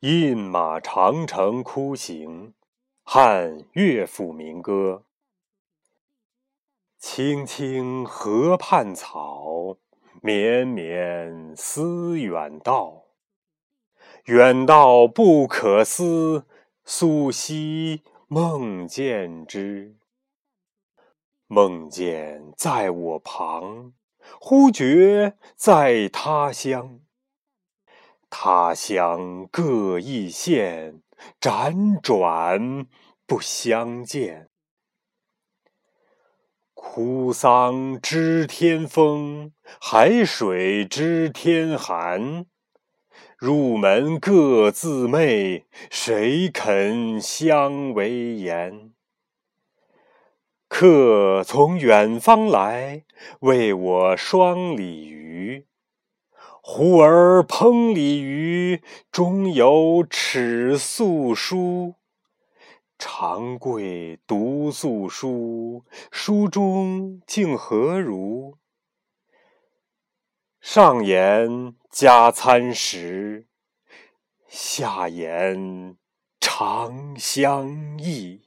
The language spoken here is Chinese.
饮马长城哭行，汉乐府民歌。青青河畔草，绵绵思远道。远道不可思，夙昔梦见之。梦见在我旁，忽觉在他乡。他乡各异县，辗转不相见。哭丧知天风，海水知天寒。入门各自媚，谁肯相为言？客从远方来，为我双鲤鱼。呼儿烹鲤鱼，中有尺素书。长贵读素书，书中竟何如？上言加餐食，下言长相忆。